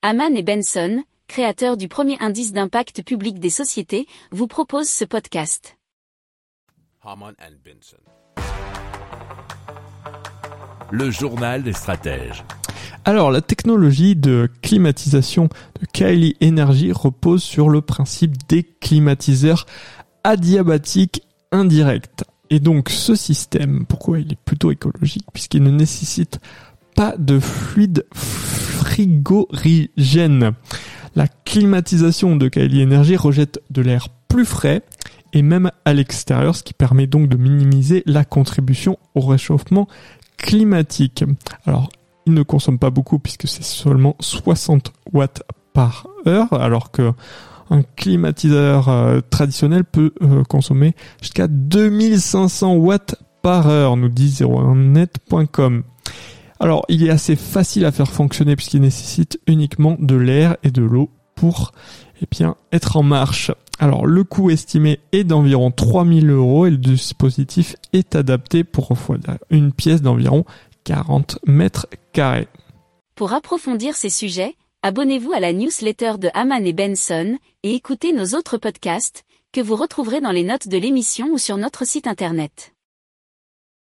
Haman et Benson, créateurs du premier indice d'impact public des sociétés, vous proposent ce podcast. Haman and Benson. Le journal des stratèges. Alors, la technologie de climatisation de Kylie Energy repose sur le principe des climatiseurs adiabatiques indirects. Et donc, ce système, pourquoi il est plutôt écologique Puisqu'il ne nécessite pas de fluide frigorigène. La climatisation de Kylie Energy rejette de l'air plus frais et même à l'extérieur, ce qui permet donc de minimiser la contribution au réchauffement climatique. Alors, il ne consomme pas beaucoup puisque c'est seulement 60 watts par heure, alors que un climatiseur euh, traditionnel peut euh, consommer jusqu'à 2500 watts par heure, nous dit 01net.com. Alors, il est assez facile à faire fonctionner puisqu'il nécessite uniquement de l'air et de l'eau pour eh bien, être en marche. Alors, le coût estimé est d'environ 3000 euros et le dispositif est adapté pour une pièce d'environ 40 mètres carrés. Pour approfondir ces sujets, abonnez-vous à la newsletter de Haman et Benson et écoutez nos autres podcasts que vous retrouverez dans les notes de l'émission ou sur notre site internet.